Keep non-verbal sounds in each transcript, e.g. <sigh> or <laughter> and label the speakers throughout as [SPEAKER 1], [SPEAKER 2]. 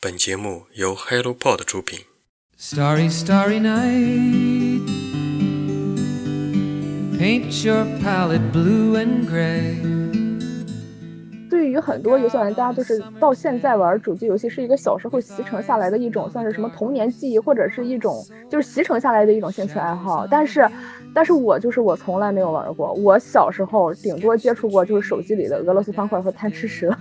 [SPEAKER 1] 本节目由 HelloPod 出品。
[SPEAKER 2] Starry, starry night. Paint your palette blue and gray.
[SPEAKER 3] 对于很多游戏玩家，就是到现在玩主机游戏是一个小时候习成下来的一种，算是什么童年记忆，或者是一种就是习成下来的一种兴趣爱好。但是，但是我就是我从来没有玩过。我小时候顶多接触过就是手机里的俄罗斯方块和贪吃蛇。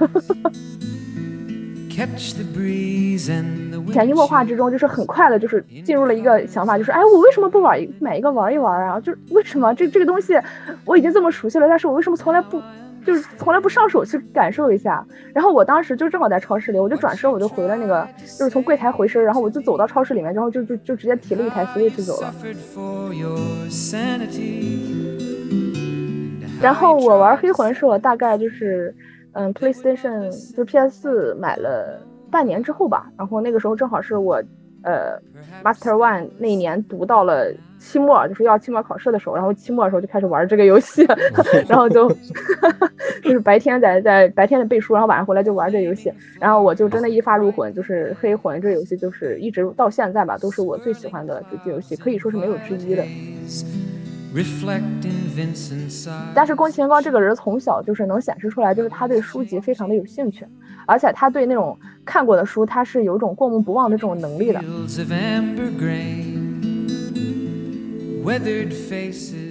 [SPEAKER 3] 潜移默化之中，就是很快的，就是进入了一个想法，就是哎，我为什么不玩一买一个玩一玩啊？就是为什么这这个东西我已经这么熟悉了，但是我为什么从来不就是从来不上手去感受一下？然后我当时就正好在超市里，我就转身我就回了那个，就是从柜台回身，然后我就走到超市里面，然后就就就直接提了一台 Switch 走了。然后我玩黑魂是我大概就是，嗯，PlayStation 就 PS 四买了半年之后吧，然后那个时候正好是我，呃，Master One 那一年读到了期末，就是要期末考试的时候，然后期末的时候就开始玩这个游戏，<laughs> 然后就 <laughs> 就是白天在在白天的背书，然后晚上回来就玩这个游戏，然后我就真的一发入魂，就是黑魂这个游戏就是一直到现在吧，都是我最喜欢的主机游戏，可以说是没有之一的。但是宫崎英高这个人从小就是能显示出来，就是他对书籍非常的有兴趣，而且他对那种看过的书，他是有一种过目不忘的这种能力的。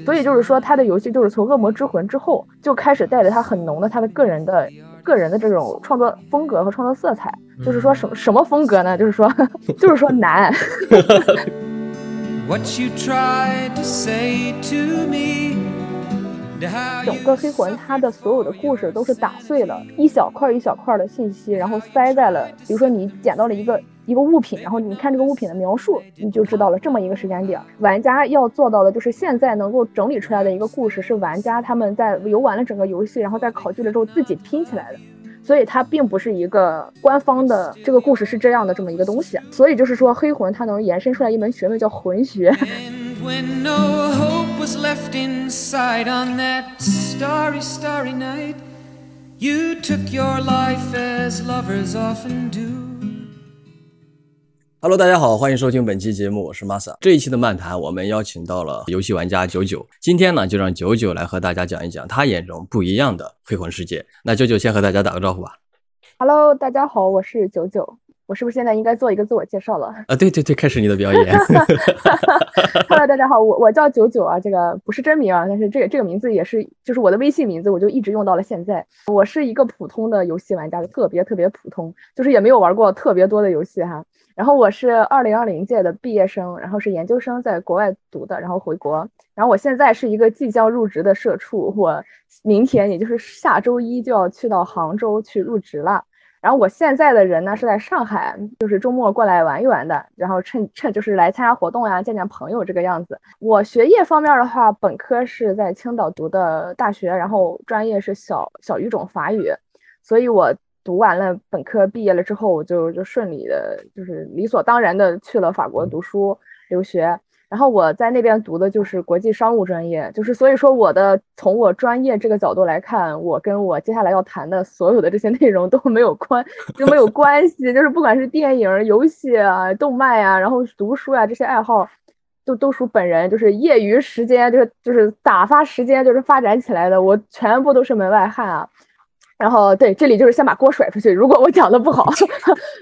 [SPEAKER 3] 所以就是说，他的游戏就是从《恶魔之魂》之后就开始带着他很浓的他的个人的个人的这种创作风格和创作色彩。就是说什么什么风格呢？就是说，<laughs> 就是说难。<laughs>
[SPEAKER 2] What you tried to say to me.
[SPEAKER 3] 整个黑魂它的所有的故事都是打碎了一小块一小块的信息，然后塞在了，比如说你捡到了一个一个物品，然后你看这个物品的描述，你就知道了这么一个时间点。玩家要做到的就是现在能够整理出来的一个故事，是玩家他们在游玩了整个游戏，然后在考据了之后自己拼起来的。所以它并不是一个官方的这个故事是这样的这么一个东西，所以就是说黑魂它能延伸出来一门学问叫魂学。
[SPEAKER 2] You took your life as lovers often do.
[SPEAKER 4] Hello，大家好，欢迎收听本期节目，我是 Masa。这一期的漫谈，我们邀请到了游戏玩家九九。今天呢，就让九九来和大家讲一讲他眼中不一样的黑魂世界。那九九先和大家打个招呼吧。
[SPEAKER 3] Hello，大家好，我是九九。我是不是现在应该做一个自我介绍了
[SPEAKER 4] 啊，对对对，开始你的表演。<laughs>
[SPEAKER 3] Hello，大家好，我我叫九九啊，这个不是真名啊，但是这个这个名字也是就是我的微信名字，我就一直用到了现在。我是一个普通的游戏玩家，特别特别普通，就是也没有玩过特别多的游戏哈。然后我是二零二零届的毕业生，然后是研究生在国外读的，然后回国。然后我现在是一个即将入职的社畜，我明天也就是下周一就要去到杭州去入职了。然后我现在的人呢是在上海，就是周末过来玩一玩的，然后趁趁就是来参加活动呀，见见朋友这个样子。我学业方面的话，本科是在青岛读的大学，然后专业是小小语种法语，所以我读完了本科毕业了之后，我就就顺利的，就是理所当然的去了法国读书留学。然后我在那边读的就是国际商务专业，就是所以说我的从我专业这个角度来看，我跟我接下来要谈的所有的这些内容都没有关，就没有关系，就是不管是电影、游戏啊、动漫呀、然后读书啊这些爱好，都都属本人就是业余时间，就是就是打发时间，就是发展起来的，我全部都是门外汉啊。然后对，这里就是先把锅甩出去。如果我讲的不好，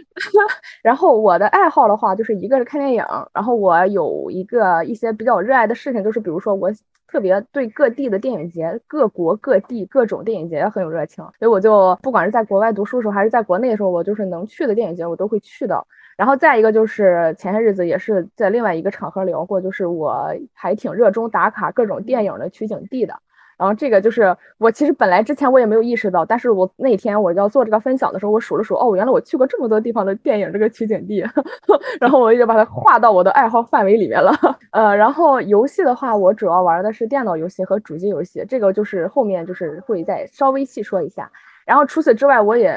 [SPEAKER 3] <laughs> 然后我的爱好的话，就是一个是看电影，然后我有一个一些比较热爱的事情，就是比如说我特别对各地的电影节、各国各地各种电影节很有热情，所以我就不管是在国外读书的时候，还是在国内的时候，我就是能去的电影节我都会去的。然后再一个就是前些日子也是在另外一个场合聊过，就是我还挺热衷打卡各种电影的取景地的。然后这个就是我其实本来之前我也没有意识到，但是我那天我要做这个分享的时候，我数了数，哦，原来我去过这么多地方的电影这个取景地，<laughs> 然后我也就把它划到我的爱好范围里面了。<laughs> 呃，然后游戏的话，我主要玩的是电脑游戏和主机游戏，这个就是后面就是会再稍微细说一下。然后除此之外，我也。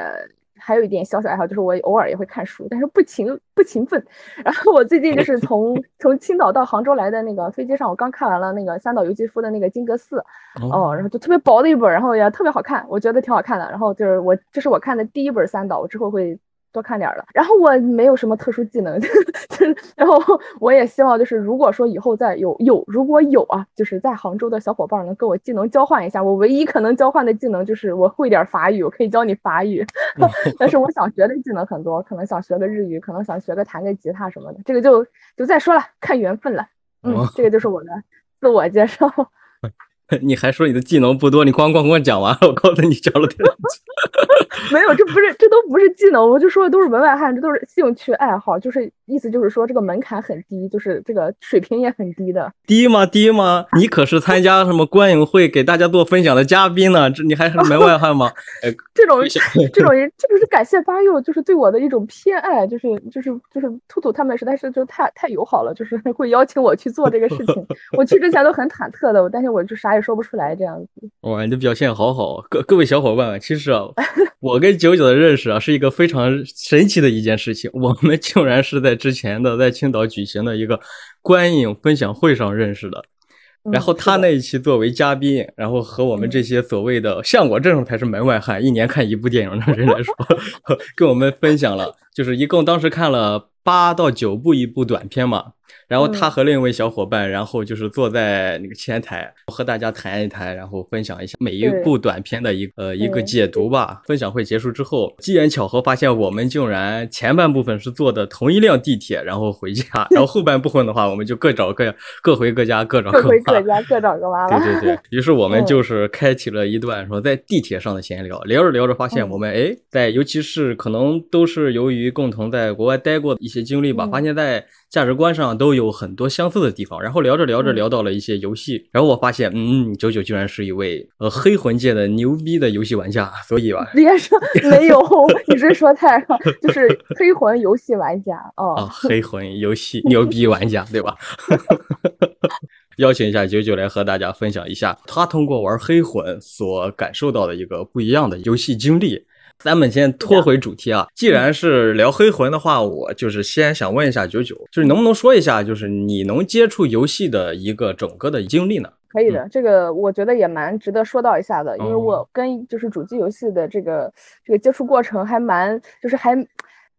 [SPEAKER 3] 还有一点小小爱好，就是我偶尔也会看书，但是不勤不勤奋。然后我最近就是从 <laughs> 从青岛到杭州来的那个飞机上，我刚看完了那个三岛由纪夫的那个《金阁寺》，哦，然后就特别薄的一本，然后也特别好看，我觉得挺好看的。然后就是我这是我看的第一本三岛，我之后会多看点儿了。然后我没有什么特殊技能，<laughs> 就是然后 <laughs> 我也希望就是如果说以后再有有如果有啊，就是在杭州的小伙伴能跟我技能交换一下，我唯一可能交换的技能就是我会点法语，我可以教你法语。<laughs> 但是我想学的技能很多，可能想学个日语，可能想学个弹个吉他什么的，这个就就再说了，看缘分了。嗯，这个就是我的自我介绍。
[SPEAKER 4] 你还说你的技能不多，你咣咣咣讲完了，我告诉你交了点。<laughs>
[SPEAKER 3] 没有，这不是，这都不是技能，我就说的都是门外汉，这都是兴趣爱好，就是意思就是说这个门槛很低，就是这个水平也很低的。
[SPEAKER 4] 低吗？低吗？你可是参加什么观影会给大家做分享的嘉宾呢？这你还是门外汉吗？<laughs> 哎，
[SPEAKER 3] 这种这种人，这不是感谢八佑，就是对我的一种偏爱，就是就是就是兔兔他们实在是就太太友好了，就是会邀请我去做这个事情。<laughs> 我去之前都很忐忑的，但是我就啥也说不出来这样子。
[SPEAKER 4] 哇，你的表现好好，各各位小伙伴们，其实啊，我跟九九的认识啊，是一个非常神奇的一件事情。我们竟然是在之前的在青岛举行的一个观影分享会上认识的。然后他那一期作为嘉宾，然后和我们这些所谓的像我这种才是门外汉，一年看一部电影的人来说，<laughs> 跟我们分享了，就是一共当时看了八到九部一部短片嘛。然后他和另一位小伙伴，然后就是坐在那个前台和大家谈一谈，然后分享一下每一部短片的一呃一个解读吧。分享会结束之后，机缘巧合发现我们竟然前半部分是坐的同一辆地铁，然后回家，然后后半部分的话，我们就各找各各回各家，各找各
[SPEAKER 3] 回各家，各找各妈
[SPEAKER 4] 了。对对对，于是我们就是开启了一段说在地铁上的闲聊，聊着聊着发现我们哎，在尤其是可能都是由于共同在国外待过的一些经历吧，发现在。价值观上都有很多相似的地方，然后聊着聊着聊到了一些游戏，然后我发现，嗯，九九居然是一位呃黑魂界的牛逼的游戏玩家，所以吧，
[SPEAKER 3] 别说 <laughs> 没有，你这说太了，就是黑魂游戏玩家哦，
[SPEAKER 4] 啊，<laughs> 黑魂游戏牛逼玩家对吧？<laughs> 邀请一下九九来和大家分享一下他通过玩黑魂所感受到的一个不一样的游戏经历。咱们先拖回主题啊，既然是聊黑魂的话，我就是先想问一下九九，就是能不能说一下，就是你能接触游戏的一个整个的经历呢？
[SPEAKER 3] 可以的，这个我觉得也蛮值得说到一下的，因为我跟就是主机游戏的这个这个接触过程还蛮，就是还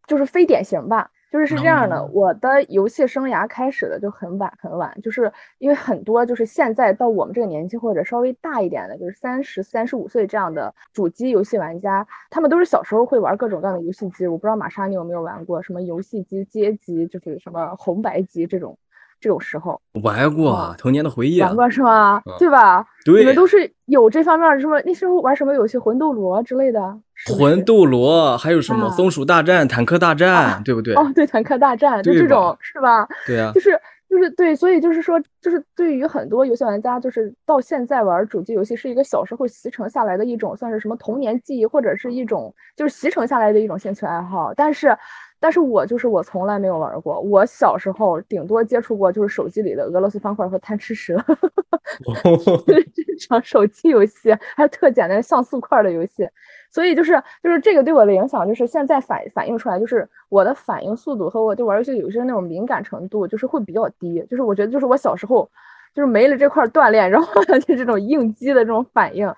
[SPEAKER 3] 就是非典型吧。就是是这样的，我的游戏生涯开始的就很晚很晚，就是因为很多就是现在到我们这个年纪或者稍微大一点的，就是三十三十五岁这样的主机游戏玩家，他们都是小时候会玩各种各样的游戏机。我不知道玛莎你有没有玩过什么游戏机街机，就是什么红白机这种。这种时候
[SPEAKER 4] 玩过，童年的回忆。
[SPEAKER 3] 玩过是吗？对吧？
[SPEAKER 4] 对，
[SPEAKER 3] 你们都是有这方面什么？那时候玩什么游戏？魂斗罗之类的。
[SPEAKER 4] 魂斗罗还有什么？松鼠大战、坦克大战，对不对？
[SPEAKER 3] 哦，对，坦克大战就这种是吧？
[SPEAKER 4] 对啊，
[SPEAKER 3] 就是就是对，所以就是说，就是对于很多游戏玩家，就是到现在玩主机游戏是一个小时候习成下来的一种，算是什么童年记忆，或者是一种就是习成下来的一种兴趣爱好，但是。但是我就是我从来没有玩过，我小时候顶多接触过就是手机里的俄罗斯方块和贪吃蛇，<laughs> 这种手机游戏还有特简单像素块的游戏，所以就是就是这个对我的影响就是现在反反映出来就是我的反应速度和我对玩游戏有些那种敏感程度就是会比较低，就是我觉得就是我小时候就是没了这块锻炼，然后 <laughs> 就这种应激的这种反应，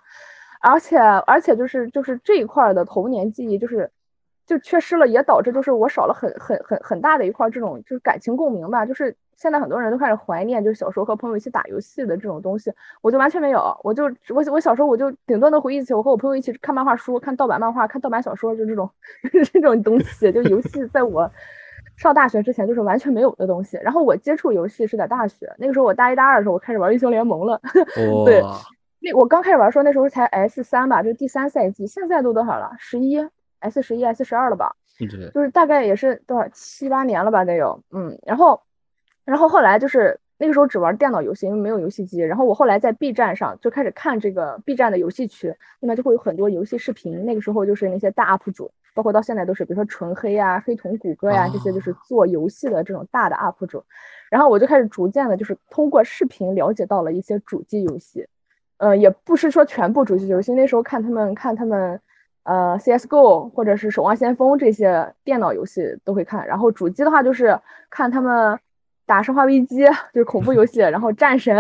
[SPEAKER 3] 而且而且就是就是这一块的童年记忆就是。就缺失了，也导致就是我少了很很很很大的一块这种就是感情共鸣吧。就是现在很多人都开始怀念，就是小时候和朋友一起打游戏的这种东西，我就完全没有。我就我我小时候我就顶多能回忆起我和我朋友一起看漫画书、看盗版漫画、看盗版小说，就这种 <laughs> 这种东西。就游戏在我上大学之前就是完全没有的东西。然后我接触游戏是在大学，那个时候我大一大二的时候我开始玩英雄联盟了。<laughs> 对，那我刚开始玩的时候那时候才 S 三吧，就是第三赛季。现在都多少了？十一。S 十一、S 十二了吧？就是大概也是多少七八年了吧，得有。嗯，然后，然后后来就是那个时候只玩电脑游戏，因为没有游戏机。然后我后来在 B 站上就开始看这个 B 站的游戏区，那边就会有很多游戏视频。那个时候就是那些大 UP 主，包括到现在都是，比如说纯黑呀、黑瞳谷歌呀这些，就是做游戏的这种大的 UP 主。然后我就开始逐渐的，就是通过视频了解到了一些主机游戏。呃，也不是说全部主机游戏，那时候看他们看他们。呃，CS:GO 或者是守望先锋这些电脑游戏都会看，然后主机的话就是看他们打《生化危机》，就是恐怖游戏，然后战神，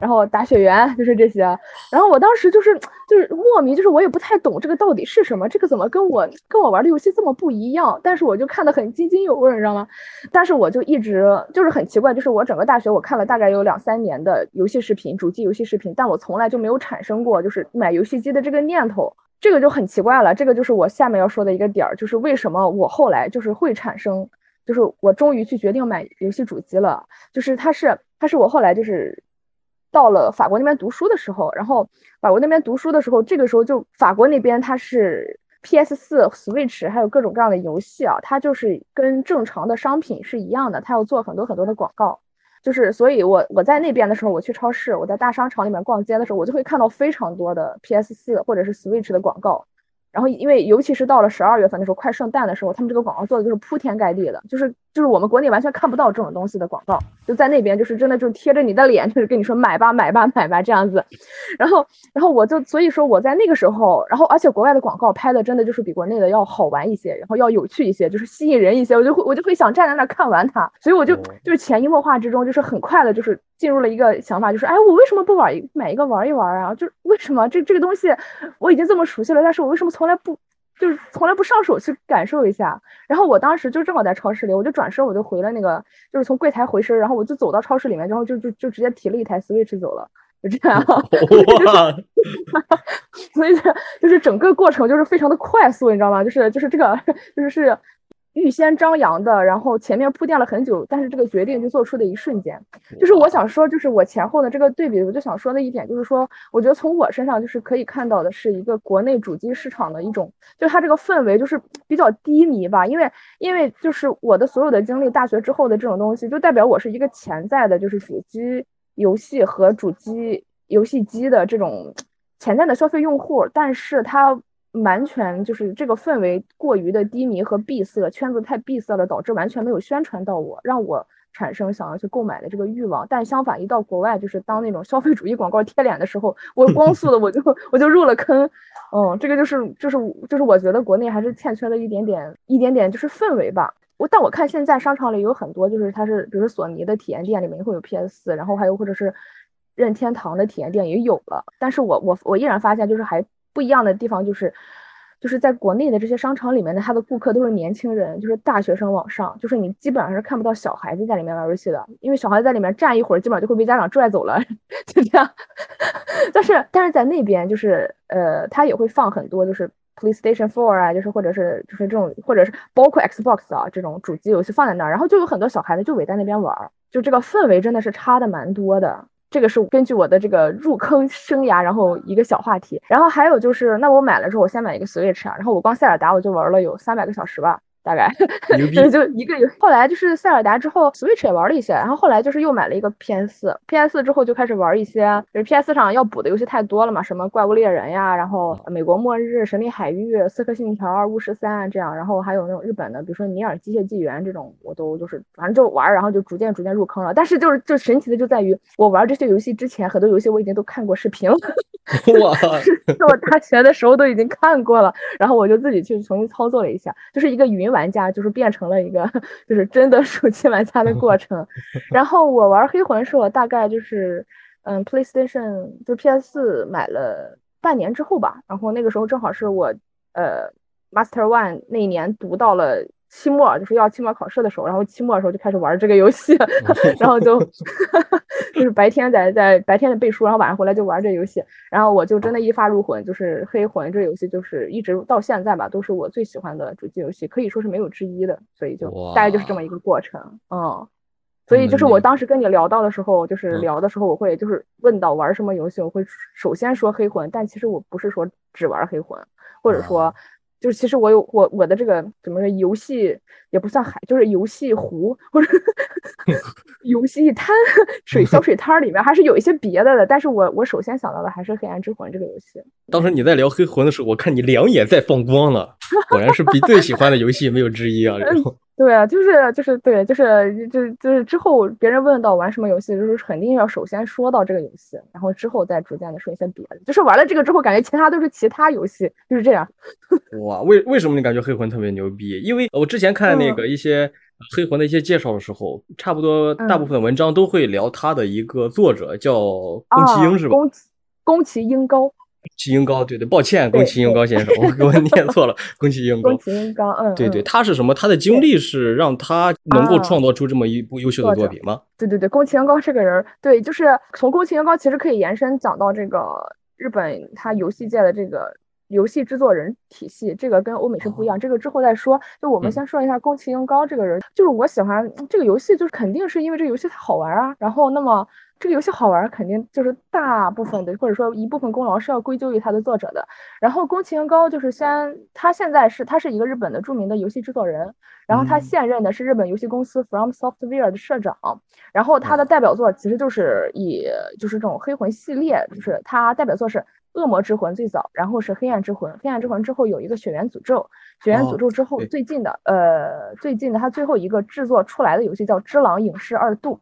[SPEAKER 3] 然后打雪原，就是这些。然后我当时就是就是莫名，就是我也不太懂这个到底是什么，这个怎么跟我跟我玩的游戏这么不一样？但是我就看得很津津有味，你知道吗？但是我就一直就是很奇怪，就是我整个大学我看了大概有两三年的游戏视频，主机游戏视频，但我从来就没有产生过就是买游戏机的这个念头。这个就很奇怪了，这个就是我下面要说的一个点儿，就是为什么我后来就是会产生，就是我终于去决定买游戏主机了，就是它是它是我后来就是到了法国那边读书的时候，然后法国那边读书的时候，这个时候就法国那边它是 PS 四、Switch 还有各种各样的游戏啊，它就是跟正常的商品是一样的，它要做很多很多的广告。就是，所以我我在那边的时候，我去超市，我在大商场里面逛街的时候，我就会看到非常多的 PS 四或者是 Switch 的广告。然后，因为尤其是到了十二月份的时候，快圣诞的时候，他们这个广告做的就是铺天盖地的，就是就是我们国内完全看不到这种东西的广告，就在那边就是真的就贴着你的脸，就是跟你说买吧买吧买吧这样子。然后，然后我就所以说我在那个时候，然后而且国外的广告拍的真的就是比国内的要好玩一些，然后要有趣一些，就是吸引人一些，我就会我就会想站在那看完它。所以我就就是潜移默化之中，就是很快的，就是进入了一个想法，就是哎，我为什么不玩一买一个玩一玩啊？就是为什么这这个东西我已经这么熟悉了，但是我为什么从从来不，就是从来不上手去感受一下。然后我当时就正好在超市里，我就转身我就回了那个，就是从柜台回身，然后我就走到超市里面，然后就就就直接提了一台 Switch 走了，就这样。<laughs> 哇！<laughs> <laughs> 所以就是整个过程就是非常的快速，你知道吗？就是就是这个就是是。预先张扬的，然后前面铺垫了很久，但是这个决定就做出的一瞬间，就是我想说，就是我前后的这个对比，我就想说的一点就是说，我觉得从我身上就是可以看到的是一个国内主机市场的一种，就它这个氛围就是比较低迷吧，因为因为就是我的所有的经历，大学之后的这种东西，就代表我是一个潜在的，就是主机游戏和主机游戏机的这种潜在的消费用户，但是它。完全就是这个氛围过于的低迷和闭塞，圈子太闭塞了，导致完全没有宣传到我，让我产生想要去购买的这个欲望。但相反，一到国外，就是当那种消费主义广告贴脸的时候，我光速的我就我就入了坑。嗯，这个就是就是就是我觉得国内还是欠缺了一点点一点点就是氛围吧。我但我看现在商场里有很多就是它是比如索尼的体验店里面会有 PS 四，然后还有或者是任天堂的体验店也有了，但是我我我依然发现就是还。不一样的地方就是，就是在国内的这些商场里面的，他的顾客都是年轻人，就是大学生往上，就是你基本上是看不到小孩子在里面玩游戏的，因为小孩子在里面站一会儿，基本上就会被家长拽走了，<laughs> 就这样。<laughs> 但是但是在那边，就是呃，他也会放很多，就是 PlayStation Four 啊，就是或者是就是这种，或者是包括 Xbox 啊这种主机游戏放在那儿，然后就有很多小孩子就围在那边玩儿，就这个氛围真的是差的蛮多的。这个是根据我的这个入坑生涯，然后一个小话题，然后还有就是，那我买了之后，我先买一个 Switch 啊，然后我光塞尔达我就玩了有三百个小时吧。大概 <laughs> 就一个月。后来就是塞尔达之后，Switch 也玩了一些，然后后来就是又买了一个 PS，PS 之后就开始玩一些，就是 PS 上要补的游戏太多了嘛，什么怪物猎人呀，然后美国末日、神秘海域、刺客信条、巫师三这样，然后还有那种日本的，比如说尼尔机械纪元这种，我都就是反正就玩，然后就逐渐逐渐入坑了。但是就是就神奇的就在于，我玩这些游戏之前，很多游戏我已经都看过视频了。<laughs> <laughs>
[SPEAKER 4] 哇，
[SPEAKER 3] 在我大学的时候都已经看过了，然后我就自己去重新操作了一下，就是一个云玩家，就是变成了一个 <laughs> 就是真的手机玩家的 <laughs> 过程。然后我玩黑魂是我大概就是嗯，PlayStation 就 PS 买了半年之后吧，然后那个时候正好是我呃 Master One 那一年读到了。期末就是要期末考试的时候，然后期末的时候就开始玩这个游戏，<laughs> 然后就 <laughs> 就是白天在在白天的背书，然后晚上回来就玩这游戏，然后我就真的一发入魂，就是黑魂这游戏，就是一直到现在吧，都是我最喜欢的主机游戏，可以说是没有之一的，所以就大概就是这么一个过程，嗯，所以就是我当时跟你聊到的时候，就是聊的时候，我会就是问到玩什么游戏，我会首先说黑魂，但其实我不是说只玩黑魂，或者说。就是其实我有我我的这个怎么说游戏也不算海，就是游戏湖或者 <laughs> 游戏滩水小水滩里面还是有一些别的的，但是我我首先想到的还是黑暗之魂这个游戏。
[SPEAKER 4] 当时你在聊黑魂的时候，我看你两眼在放光了，果然是比最喜欢的游戏没有之一啊！然后。<laughs>
[SPEAKER 3] 对啊，就是就是对，就是就就是之后别人问到玩什么游戏，就是肯定要首先说到这个游戏，然后之后再逐渐的说一些别的。就是玩了这个之后，感觉其他都是其他游戏，就是这样。
[SPEAKER 4] 哇，为为什么你感觉黑魂特别牛逼？因为我之前看那个一些。黑魂的一些介绍的时候，差不多大部分文章都会聊他的一个作者叫宫崎英，是吧？
[SPEAKER 3] 宫宫崎英高。
[SPEAKER 4] 崎英高，对对，抱歉，宫崎英高先生，我给我念错了，宫崎英高。
[SPEAKER 3] 宫崎英高，嗯，
[SPEAKER 4] 对对，他是什么？他的经历是让他能够创作出这么一部优秀的作品吗？
[SPEAKER 3] 对对对，宫崎英高这个人，对，就是从宫崎英高其实可以延伸讲到这个日本他游戏界的这个游戏制作人体系，这个跟欧美是不一样，这个之后再说。就我们先说一下宫崎英高这个人，就是我喜欢这个游戏，就是肯定是因为这个游戏它好玩啊，然后那么。这个游戏好玩，肯定就是大部分的，或者说一部分功劳是要归咎于它的作者的。然后宫崎英高就是先，他现在是他是一个日本的著名的游戏制作人，然后他现任的是日本游戏公司 From Software 的社长。然后他的代表作其实就是以就是这种黑魂系列，就是他代表作是《恶魔之魂》最早，然后是《黑暗之魂》，《黑暗之魂》之后有一个《血缘诅咒》，《血缘诅咒》之后最近的呃最近的他最后一个制作出来的游戏叫《只狼影视二度》。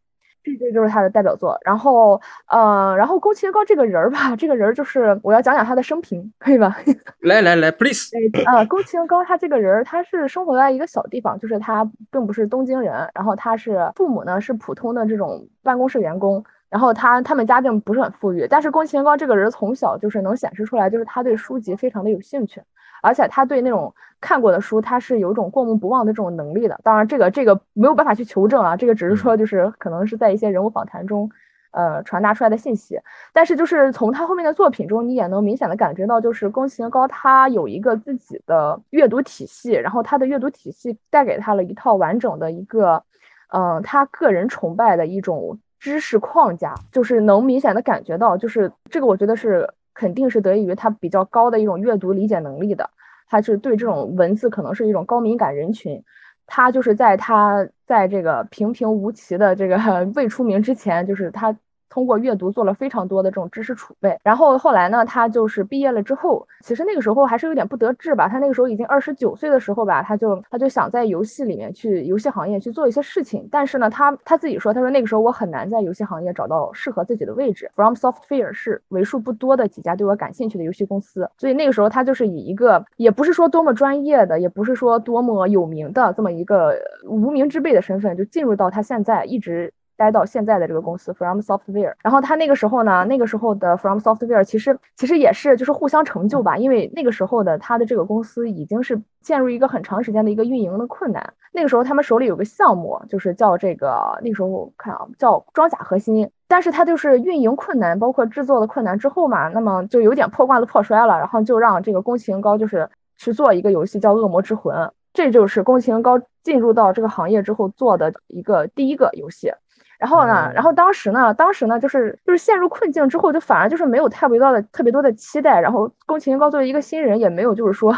[SPEAKER 3] 这这就是他的代表作，然后，呃，然后宫崎骏高这个人儿吧，这个人儿就是我要讲讲他的生平，可以吧？<laughs>
[SPEAKER 4] 来来来，please。
[SPEAKER 3] 呃，宫崎骏高他这个人儿，他是生活在一个小地方，就是他并不是东京人，然后他是父母呢是普通的这种办公室员工，然后他他们家境不是很富裕，但是宫崎英高这个人从小就是能显示出来，就是他对书籍非常的有兴趣。而且他对那种看过的书，他是有一种过目不忘的这种能力的。当然，这个这个没有办法去求证啊，这个只是说就是可能是在一些人物访谈中，呃，传达出来的信息。但是就是从他后面的作品中，你也能明显的感觉到，就是宫崎英高他有一个自己的阅读体系，然后他的阅读体系带给他了一套完整的一个，嗯，他个人崇拜的一种知识框架，就是能明显的感觉到，就是这个我觉得是。肯定是得益于他比较高的一种阅读理解能力的，他是对这种文字可能是一种高敏感人群，他就是在他在这个平平无奇的这个 <laughs> 未出名之前，就是他。通过阅读做了非常多的这种知识储备，然后后来呢，他就是毕业了之后，其实那个时候还是有点不得志吧。他那个时候已经二十九岁的时候吧，他就他就想在游戏里面去游戏行业去做一些事情。但是呢，他他自己说，他说那个时候我很难在游戏行业找到适合自己的位置。From Software 是为数不多的几家对我感兴趣的游戏公司，所以那个时候他就是以一个也不是说多么专业的，也不是说多么有名的这么一个无名之辈的身份，就进入到他现在一直。待到现在的这个公司 From Software，然后他那个时候呢，那个时候的 From Software 其实其实也是就是互相成就吧，因为那个时候的他的这个公司已经是陷入一个很长时间的一个运营的困难。那个时候他们手里有个项目，就是叫这个那个时候看啊叫装甲核心，但是他就是运营困难，包括制作的困难之后嘛，那么就有点破罐子破摔了，然后就让这个宫崎英高就是去做一个游戏叫恶魔之魂，这就是宫崎英高进入到这个行业之后做的一个第一个游戏。然后呢？然后当时呢？当时呢？就是就是陷入困境之后，就反而就是没有特别多的特别多的期待。然后宫崎英高作为一个新人，也没有就是说，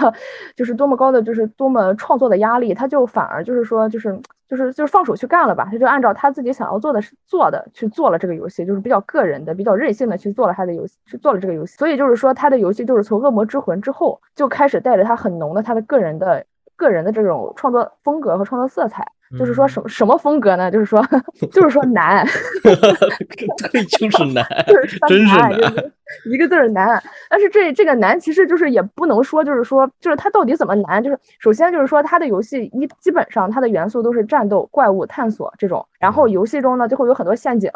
[SPEAKER 3] 就是多么高的就是多么创作的压力，他就反而就是说就是就是就是放手去干了吧。他就按照他自己想要做的做的去做了这个游戏，就是比较个人的、比较任性的去做了他的游戏，去做了这个游戏。所以就是说，他的游戏就是从《恶魔之魂》之后就开始带着他很浓的他的个人的个人的这种创作风格和创作色彩。就是说什么什么风格呢？就是说，<laughs> 就是说难，<laughs>
[SPEAKER 4] 对，就是难，
[SPEAKER 3] 真
[SPEAKER 4] 是难，
[SPEAKER 3] 一个字儿难。但是这这个难，其实就是也不能说，就是说，就是它到底怎么难？就是首先就是说，它的游戏一基本上它的元素都是战斗、怪物、探索这种，然后游戏中呢就会有很多陷阱，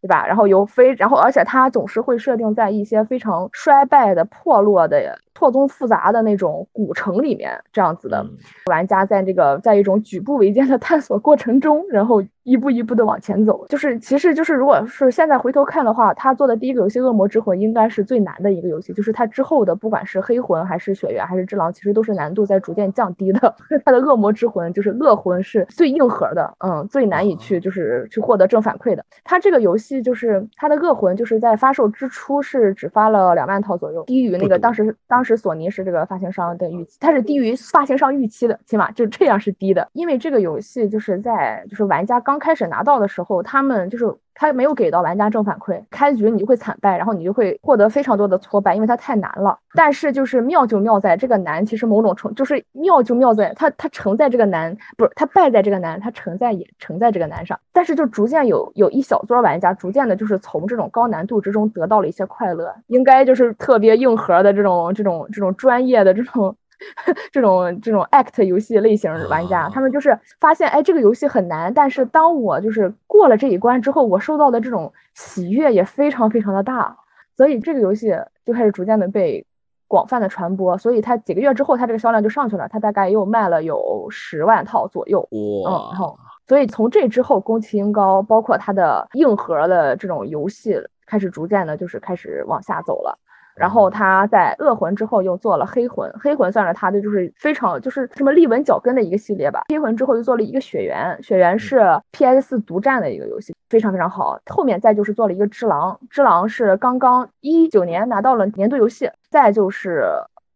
[SPEAKER 3] 对吧？然后有非，然后而且它总是会设定在一些非常衰败的、破落的。错综复杂的那种古城里面，这样子的玩家在这个在一种举步维艰的探索过程中，然后一步一步的往前走。就是其实就是如果是现在回头看的话，他做的第一个游戏《恶魔之魂》应该是最难的一个游戏。就是他之后的不管是黑魂还是血缘还是之狼，其实都是难度在逐渐降低的。<laughs> 他的《恶魔之魂》就是恶魂是最硬核的，嗯，最难以去就是去获得正反馈的。他这个游戏就是他的恶魂就是在发售之初是只发了两万套左右，低于那个当时当时。索尼是这个发行商的预期，它是低于发行商预期的，起码就这样是低的。因为这个游戏就是在就是玩家刚开始拿到的时候，他们就是他没有给到玩家正反馈，开局你就会惨败，然后你就会获得非常多的挫败，因为它太难了。但是就是妙就妙在这个难，其实某种程就是妙就妙在它它成在这个难，不是它败在这个难，它成在也成在这个难上。但是就逐渐有有一小撮玩家逐渐的就是从这种高难度之中得到了一些快乐，应该就是特别硬核的这种这种。这种专业的这种 <laughs> 这种这种 act 游戏类型玩家，他们就是发现，哎，这个游戏很难，但是当我就是过了这一关之后，我受到的这种喜悦也非常非常的大，所以这个游戏就开始逐渐的被广泛的传播，所以它几个月之后，它这个销量就上去了，它大概又卖了有十万套左右，嗯，然后。所以从这之后，宫崎英高包括他的硬核的这种游戏开始逐渐的，就是开始往下走了。然后他在恶魂之后又做了黑魂，黑魂算是他的就是非常就是什么立稳脚跟的一个系列吧。黑魂之后又做了一个血缘，血缘是 PS 四独占的一个游戏，非常非常好。后面再就是做了一个只狼，只狼是刚刚一九年拿到了年度游戏。再就是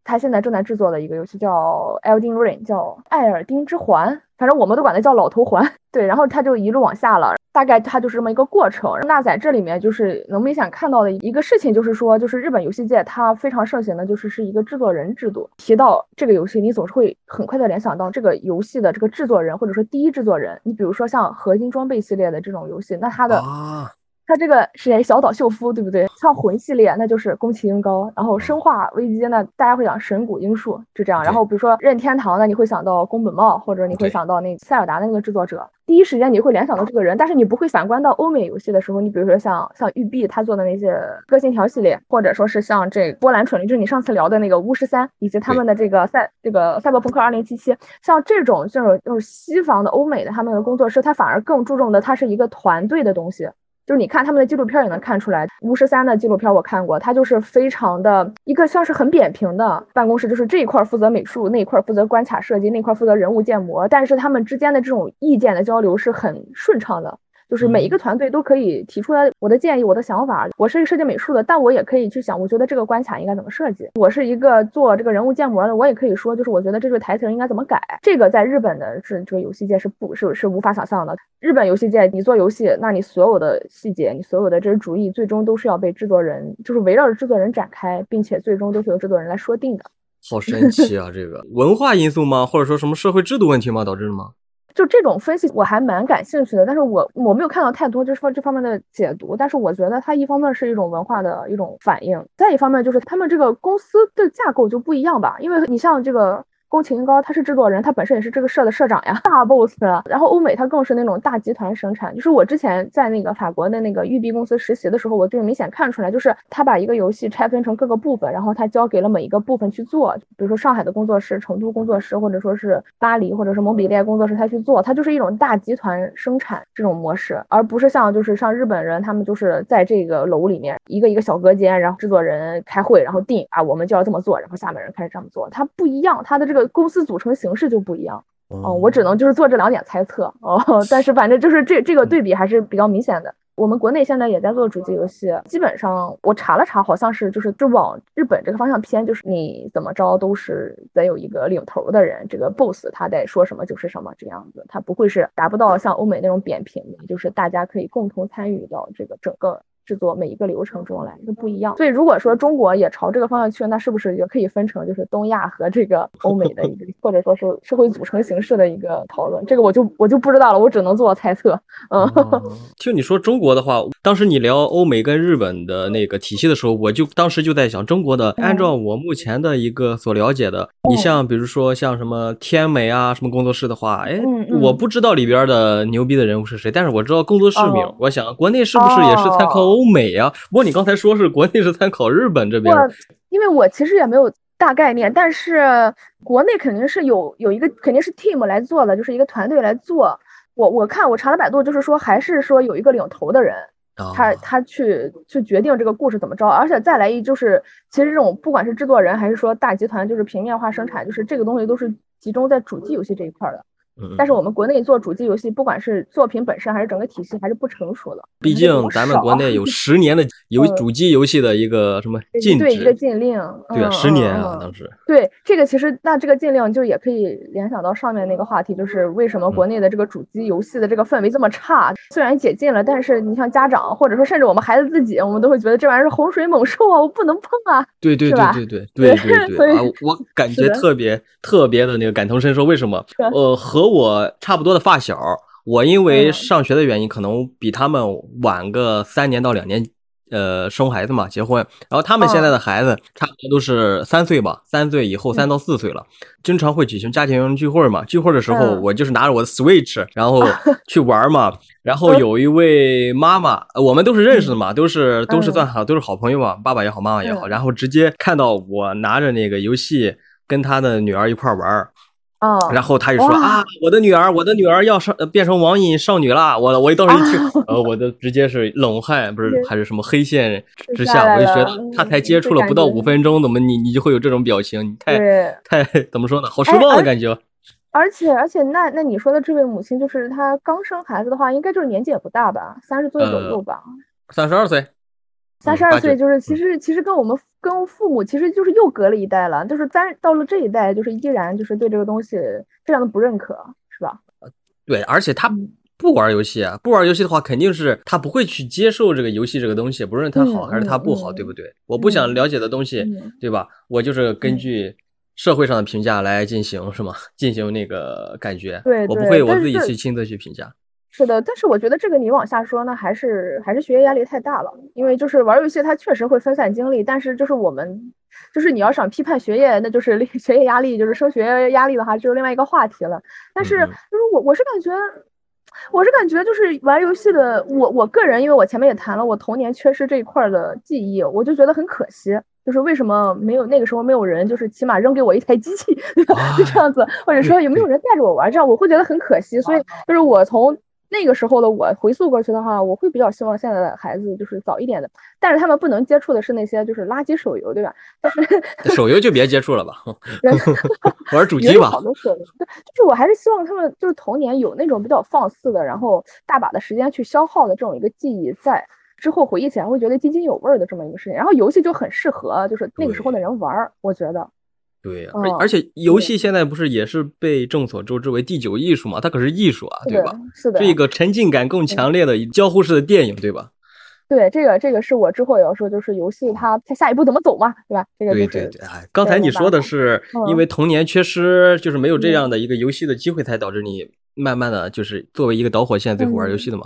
[SPEAKER 3] 他现在正在制作的一个游戏叫 Elden Ring，叫艾尔丁之环。反正我们都管它叫老头环，对，然后它就一路往下了，大概它就是这么一个过程。那在这里面就是能明显看到的一个事情，就是说，就是日本游戏界它非常盛行的就是是一个制作人制度。提到这个游戏，你总是会很快的联想到这个游戏的这个制作人，或者说第一制作人。你比如说像合金装备系列的这种游戏，那它的。它这个是谁？小岛秀夫，对不对？像魂系列，那就是宫崎英高。然后生化危机呢，大家会讲神谷英树，就这样。然后比如说任天堂呢，你会想到宫本茂，或者你会想到那塞尔达的那个制作者。第一时间你会联想到这个人，但是你不会反观到欧美游戏的时候，你比如说像像育碧他做的那些歌信条系列，或者说是像这波兰蠢驴，就是你上次聊的那个巫师三，以及他们的这个赛这个赛博朋克二零七七，像这种这种就是西方的欧美的他们的工作室，他反而更注重的，它是一个团队的东西。就是你看他们的纪录片也能看出来，巫师三的纪录片我看过，它就是非常的一个像是很扁平的办公室，就是这一块负责美术，那一块负责关卡设计，那块负责人物建模，但是他们之间的这种意见的交流是很顺畅的。就是每一个团队都可以提出来我的建议、我的想法。我是设计美术的，但我也可以去想，我觉得这个关卡应该怎么设计。我是一个做这个人物建模的，我也可以说，就是我觉得这个台词应该怎么改。这个在日本的是这个游戏界是不是是无法想象的。日本游戏界，你做游戏，那你所有的细节，你所有的这些主意，最终都是要被制作人，就是围绕着制作人展开，并且最终都是由制作人来说定的。
[SPEAKER 4] 好神奇啊！这个文化因素吗？或者说什么社会制度问题吗？导致的吗？
[SPEAKER 3] 就这种分析我还蛮感兴趣的，但是我我没有看到太多就是说这方面的解读，但是我觉得它一方面是一种文化的一种反应，再一方面就是他们这个公司的架构就不一样吧，因为你像这个。宫崎英高他是制作人，他本身也是这个社的社长呀，大 boss。然后欧美他更是那种大集团生产。就是我之前在那个法国的那个育碧公司实习的时候，我就明显看出来，就是他把一个游戏拆分成各个部分，然后他交给了每一个部分去做。比如说上海的工作室、成都工作室，或者说是巴黎或者是蒙彼利埃工作室，他去做，他就是一种大集团生产这种模式，而不是像就是像日本人他们就是在这个楼里面一个一个小隔间，然后制作人开会，然后定啊我们就要这么做，然后下面人开始这么做，他不一样，他的这个。公司组成形式就不一样，哦，我只能就是做这两点猜测哦，<laughs> 但是反正就是这这个对比还是比较明显的。我们国内现在也在做主机游戏，基本上我查了查，好像是就是就往日本这个方向偏，就是你怎么着都是得有一个领头的人，这个 boss 他得说什么就是什么这样子，他不会是达不到像欧美那种扁平的，就是大家可以共同参与到这个整个。制作每一个流程中来就不一样，所以如果说中国也朝这个方向去，那是不是也可以分成就是东亚和这个欧美的一个，<laughs> 或者说是社会组成形式的一个讨论？这个我就我就不知道了，我只能做猜测。嗯，<laughs>
[SPEAKER 4] 就你说中国的话，当时你聊欧美跟日本的那个体系的时候，我就当时就在想，中国的按照我目前的一个所了解的，你像比如说像什么天美啊什么工作室的话，哎，我不知道里边的牛逼的人物是谁，但是我知道工作室名，我想国内是不是也是参考。欧美啊，不过你刚才说是国内是参考日本这边，
[SPEAKER 3] 因为我其实也没有大概念，但是国内肯定是有有一个肯定是 team 来做的，就是一个团队来做。我我看我查了百度，就是说还是说有一个领头的人，他他去去决定这个故事怎么着，而且再来一就是，其实这种不管是制作人还是说大集团，就是平面化生产，就是这个东西都是集中在主机游戏这一块的。但是我们国内做主机游戏，不管是作品本身还是整个体系，还是不成熟的。
[SPEAKER 4] 毕竟咱们国内有 <laughs> 十年的 <laughs> 游主机游戏的一个什么禁
[SPEAKER 3] 对一个禁令，
[SPEAKER 4] 对啊，十年啊，当时。
[SPEAKER 3] 对这个其实，那这个禁令就也可以联想到上面那个话题，就是为什么国内的这个主机游戏的这个氛围这么差？虽然解禁了，但是你像家长，或者说甚至我们孩子自己，我们都会觉得这玩意儿是洪水猛兽啊，我不能碰啊。
[SPEAKER 4] 对对对对对 <laughs> 对对对啊！我感觉特别特别的那个感同身受。为什么？呃，和我差不多的发小，我因为上学的原因，可能比他们晚个三年到两年。呃生孩子嘛，结婚。然后他们现在的孩子差不多都是三岁吧，三岁以后三到四岁了，经常会举行家庭聚会嘛。聚会的时候，我就是拿着我的 Switch，然后 <laughs> 去玩嘛。然后有一位妈妈，我们都是认识的嘛，都是都是算好，都是好朋友嘛，爸爸也好，妈妈也好。然后直接看到我拿着那个游戏跟他的女儿一块玩。
[SPEAKER 3] 哦，
[SPEAKER 4] 然后他就说啊，我的女儿，我的女儿要上变成网瘾少女了。我我一当时一听，呃，我的直接是冷汗，不是还是什么黑线之下，我就觉得他才接触了不到五分钟，怎么你你就会有这种表情？你太 <laughs> 太怎么说呢？好失望的感觉。
[SPEAKER 3] 而且而且，那那你说的这位母亲，就是她刚生孩子的话，应该就是年纪也不大吧，三十岁左右吧？
[SPEAKER 4] 三十二岁。
[SPEAKER 3] 三十二岁就是其实其实跟我们跟父母其实就是又隔了一代了，就是咱到了这一代就是依然就是对这个东西非常的不认可，是吧？
[SPEAKER 4] 对，而且他不玩游戏啊，不玩游戏的话，肯定是他不会去接受这个游戏这个东西，不论它好还是它不好，对不对？我不想了解的东西，对吧？我就是根据社会上的评价来进行，是吗？<laughs> 进行那个感觉，
[SPEAKER 3] 对，
[SPEAKER 4] 我不会我自己去亲自去评价。
[SPEAKER 3] 是的，但是我觉得这个你往下说呢，还是还是学业压力太大了。因为就是玩游戏，它确实会分散精力。但是就是我们，就是你要想批判学业，那就是 <laughs> 学业压力，就是升学压力的话，就是另外一个话题了。但是就是我我是感觉，我是感觉就是玩游戏的我我个人，因为我前面也谈了，我童年缺失这一块的记忆，我就觉得很可惜。就是为什么没有那个时候没有人，就是起码扔给我一台机器？<laughs> 就这样子，或者说有没有人带着我玩，这样我会觉得很可惜。所以就是我从。那个时候的我回溯过去的话，我会比较希望现在的孩子就是早一点的，但是他们不能接触的是那些就是垃圾手游，对吧？但是
[SPEAKER 4] 手游就别接触了吧，<laughs> <laughs> 玩主机吧。
[SPEAKER 3] 好多手游，对，就是我还是希望他们就是童年有那种比较放肆的，然后大把的时间去消耗的这种一个记忆，在之后回忆起来会觉得津津有味的这么一个事情。然后游戏就很适合就是那个时候的人玩儿，我觉得。
[SPEAKER 4] 对，而而且游戏现在不是也是被众所周知为第九艺术嘛？它可是艺术啊，对吧？
[SPEAKER 3] 是的，
[SPEAKER 4] 是一个沉浸感更强烈的交互式的电影，对吧？
[SPEAKER 3] 对，这个这个是我之后也要说，就是游戏它它下一步怎么走嘛，对吧？这个
[SPEAKER 4] 对对对，哎，刚才你说的是因为童年缺失，就是没有这样的一个游戏的机会，才导致你慢慢的就是作为一个导火线最后玩游戏的嘛？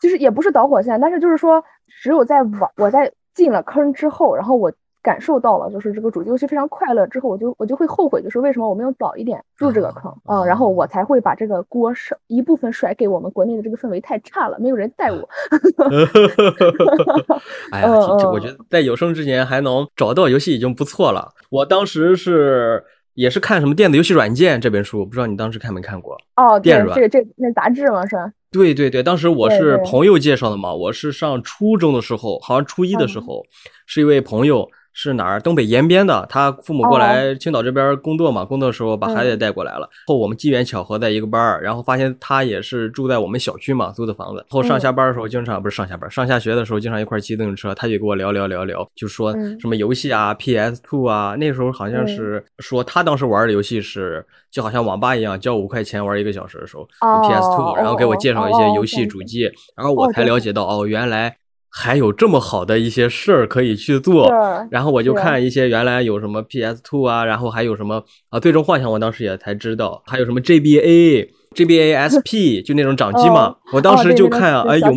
[SPEAKER 3] 其实也不是导火线，但是就是说，只有在玩我在进了坑之后，然后我。感受到了，就是这个主机游戏非常快乐之后，我就我就会后悔，就是为什么我没有早一点入这个坑啊？然后我才会把这个锅甩一部分甩给我们国内的这个氛围太差了，没有人带我。<laughs>
[SPEAKER 4] 哎呀，我觉得在有生之年还能找到游戏已经不错了。我当时是也是看什么电子游戏软件这本书，不知道你当时看没看过？
[SPEAKER 3] 哦，电软，这个这那杂志嘛是吧？
[SPEAKER 4] 对对对，当时我是朋友介绍的嘛，我是上初中的时候，好像初一的时候，是一位朋友。是哪儿？东北延边的，他父母过来青岛这边工作嘛，工作的时候把孩子也带过来了。后我们机缘巧合在一个班儿，然后发现他也是住在我们小区嘛，租的房子。后上下班的时候经常不是上下班，上下学的时候经常一块骑自行车，他就跟我聊聊聊聊，就说什么游戏啊，PS Two 啊，那时候好像是说他当时玩的游戏是就好像网吧一样，交五块钱玩一个小时的时候，PS Two，然后给我介绍一些游戏主机，然后我才了解到哦，原来。还有这么好的一些事儿可以去做，然后我就看一些原来有什么 PS Two 啊，然后还有什么啊，最终幻想我当时也才知道，还有什么 GBA、GBA SP <laughs> 就那种掌机嘛，我当时就看啊，哎有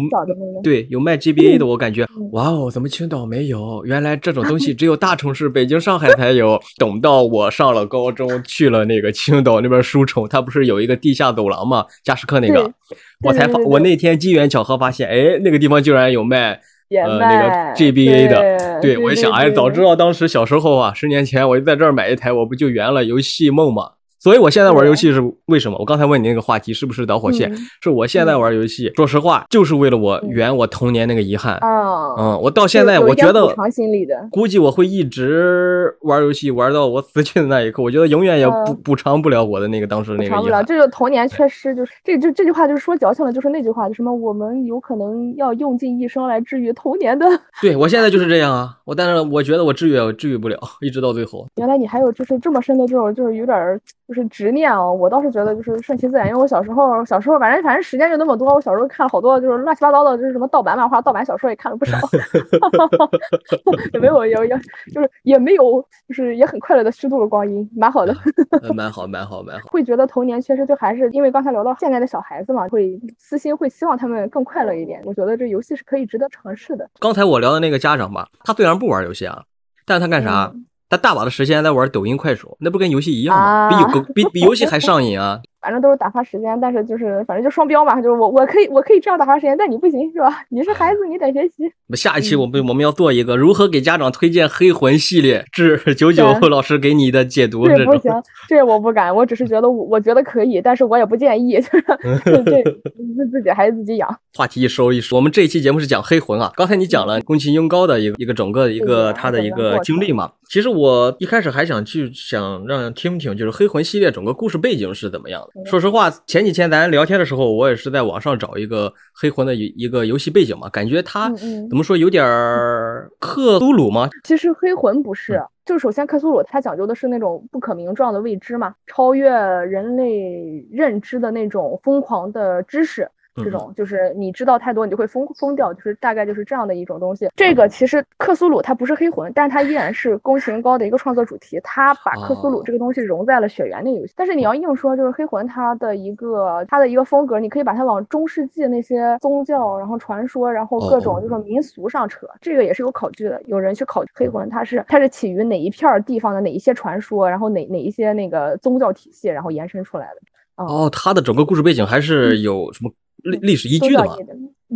[SPEAKER 4] 对有卖 GBA 的，我感觉哇哦，怎么青岛没有？原来这种东西只有大城市北京、上海才有。等到我上了高中，去了那个青岛那边书城，它不是有一个地下走廊嘛，加时克那个。我才发，我那天机缘巧合发现，哎，那个地方竟然有卖，呃，那个 GBA 的，对我一想，哎，早知道当时小时候啊，十年前我就在这儿买一台，我不就圆了游戏梦吗？所以我现在玩游戏是为什么？我刚才问你那个话题是不是导火线？是我现在玩游戏，说实话，就是为了我圆我童年那个遗憾。嗯，我到现在我觉得，估计我会一直玩游戏玩到我死去的那一刻。我觉得永远也补补偿不了我的那个当时那个遗憾。
[SPEAKER 3] 这就童年缺失，就是这这这句话就是说矫情了，就是那句话，就什么我们有可能要用尽一生来治愈童年的。<laughs>
[SPEAKER 4] 对我现在就是这样啊，我但是我觉得我治愈治愈不了，一直到最后。
[SPEAKER 3] 原来你还有就是这么深的这种，就是有点。就是执念哦，我倒是觉得就是顺其自然，因为我小时候小时候反正反正时间就那么多，我小时候看了好多就是乱七八糟的，就是什么盗版漫画、盗版小说也看了不少，<laughs> 也没有也也就是也没有就是也很快乐的虚度了光阴，蛮好的，<laughs>
[SPEAKER 4] 蛮好蛮好蛮好。
[SPEAKER 3] 会觉得童年确实就还是因为刚才聊到现在的小孩子嘛，会私心会希望他们更快乐一点。我觉得这游戏是可以值得尝试的。
[SPEAKER 4] 刚才我聊的那个家长吧，他虽然不玩游戏啊，但是他干啥？他大把的时间在玩抖音、快手，那不跟游戏一样吗？比游比比游戏还上瘾啊！
[SPEAKER 3] 反正都是打发时间，但是就是反正就双标嘛，就是我我可以我可以这样打发时间，但你不行是吧？你是孩子，你得学习。
[SPEAKER 4] 下一期我们我们要做一个如何给家长推荐《黑魂》系列，致九九老师给你的解读。
[SPEAKER 3] 这不行，这我不敢，我只是觉得我我觉得可以，但是我也不建议，<laughs> 就是 <laughs> 这自己孩子自己养。
[SPEAKER 4] 话题一收一收，我们这一期节目是讲《黑魂》啊。刚才你讲了宫崎英高的一个一个整个一个他的一个经历嘛。其实我一开始还想去想让听听，就是《黑魂》系列整个故事背景是怎么样的。说实话。前几天咱聊天的时候，我也是在网上找一个黑魂的一一个游戏背景嘛，感觉它怎么说有点克苏鲁吗？
[SPEAKER 3] 其实黑魂不是，就首先克苏鲁它讲究的是那种不可名状的未知嘛，超越人类认知的那种疯狂的知识。这种就是你知道太多，你就会疯疯掉，就是大概就是这样的一种东西。这个其实克苏鲁它不是黑魂，但是它依然是宫崎英高的一个创作主题。它把克苏鲁这个东西融在了血缘那个游戏。但是你要硬说，就是黑魂它的一个它的一个风格，你可以把它往中世纪那些宗教，然后传说，然后各种就是民俗上扯。这个也是有考据的，有人去考黑魂，它是它是起于哪一片地方的哪一些传说，然后哪哪一些那个宗教体系，然后延伸出来的。
[SPEAKER 4] 哦，它的整个故事背景还是有什么？历历史依据的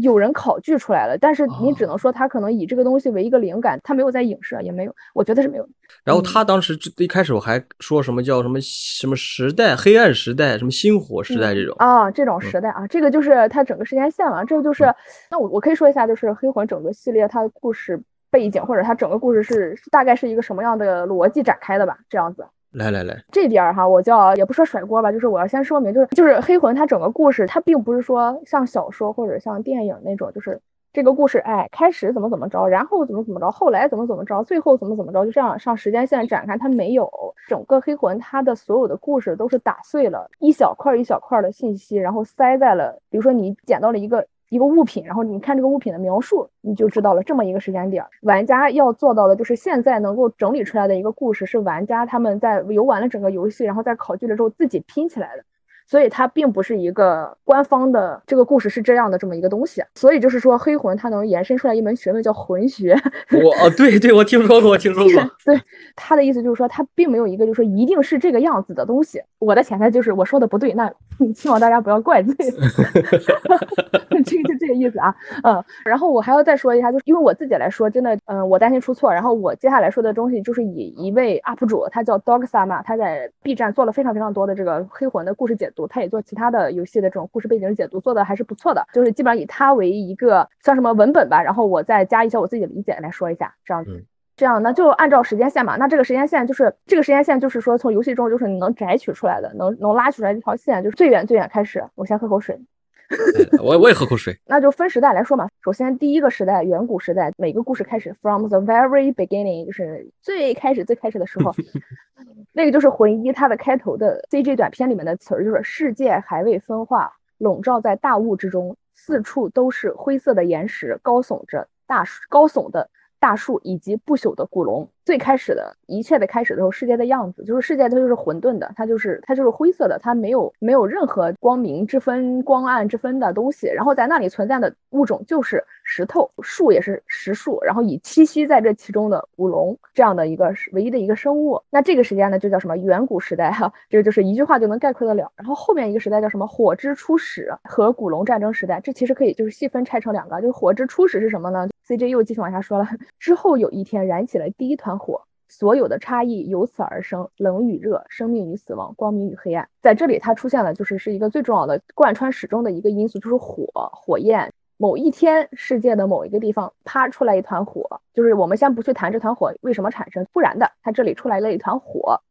[SPEAKER 3] 有人考据出来了，但是你只能说他可能以这个东西为一个灵感，他没有在影射，也没有，我觉得是没有。
[SPEAKER 4] 然后他当时一开始我还说什么叫什么什么时代黑暗时代，什么星火时代这种
[SPEAKER 3] 啊，这种时代啊，这个就是它整个时间线了。这个就是那我我可以说一下，就是黑魂整个系列它的故事背景或者它整个故事是大概是一个什么样的逻辑展开的吧，这样子。
[SPEAKER 4] 来来来，
[SPEAKER 3] 这边哈，我叫也不说甩锅吧，就是我要先说明，就是就是黑魂它整个故事，它并不是说像小说或者像电影那种，就是这个故事，哎，开始怎么怎么着，然后怎么怎么着，后来怎么怎么着，最后怎么怎么着，就这样上时间线展开，它没有整个黑魂，它的所有的故事都是打碎了一小块一小块的信息，然后塞在了，比如说你捡到了一个。一个物品，然后你看这个物品的描述，你就知道了这么一个时间点。玩家要做到的就是现在能够整理出来的一个故事，是玩家他们在游玩了整个游戏，然后在考据了之后自己拼起来的。所以它并不是一个官方的这个故事是这样的这么一个东西，所以就是说黑魂它能延伸出来一门学问叫魂学。
[SPEAKER 4] 我哦对对，我听说过，我听说过。<laughs>
[SPEAKER 3] 对他的意思就是说，他并没有一个就是说一定是这个样子的东西。我的潜台就是我说的不对，那希望大家不要怪罪。<laughs> 这个就这个意思啊，嗯。然后我还要再说一下，就是因为我自己来说，真的，嗯，我担心出错。然后我接下来说的东西就是以一位 UP 主，他叫 Dogsama，他在 B 站做了非常非常多的这个黑魂的故事解。他也做其他的游戏的这种故事背景解读，做的还是不错的。就是基本上以他为一个算什么文本吧，然后我再加一些我自己的理解来说一下，这样子。这样那就按照时间线嘛。那这个时间线就是这个时间线，就是说从游戏中就是你能摘取出来的，能能拉取出来这条线，就是最远最远开始。我先喝口水。
[SPEAKER 4] 我我也喝口水。
[SPEAKER 3] 那就分时代来说嘛。首先第一个时代，远古时代，每个故事开始 from the very beginning，就是最开始最开始的时候。<laughs> 那个就是魂一，它的开头的 CG 短片里面的词儿就是世界还未分化，笼罩在大雾之中，四处都是灰色的岩石，高耸着大树，高耸的大树以及不朽的古龙。最开始的一切的开始的时候，世界的样子就是世界，它就是混沌的，它就是它就是灰色的，它没有没有任何光明之分、光暗之分的东西。然后在那里存在的物种就是石头，树也是石树，然后以栖息在这其中的古龙这样的一个唯一的一个生物。那这个时间呢，就叫什么远古时代哈，这个就是一句话就能概括得了。然后后面一个时代叫什么火之初始和古龙战争时代，这其实可以就是细分拆成两个，就是火之初始是什么呢？CJ 又继续往下说了，<laughs> 之后有一天燃起了第一团。火，所有的差异由此而生，冷与热，生命与死亡，光明与黑暗，在这里它出现了，就是是一个最重要的贯穿始终的一个因素，就是火，火焰。某一天，世界的某一个地方啪出来一团火，就是我们先不去谈这团火为什么产生，突然的，它这里出来了一团火，